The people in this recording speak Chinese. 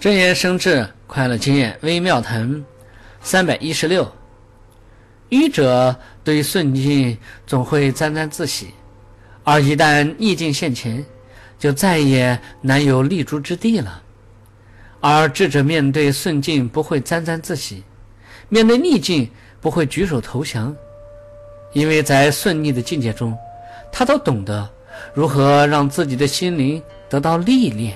真言生智，快乐经验微妙谈，三百一十六。愚者对顺境总会沾沾自喜，而一旦逆境现前，就再也难有立足之地了。而智者面对顺境不会沾沾自喜，面对逆境不会举手投降，因为在顺逆的境界中，他都懂得如何让自己的心灵得到历练。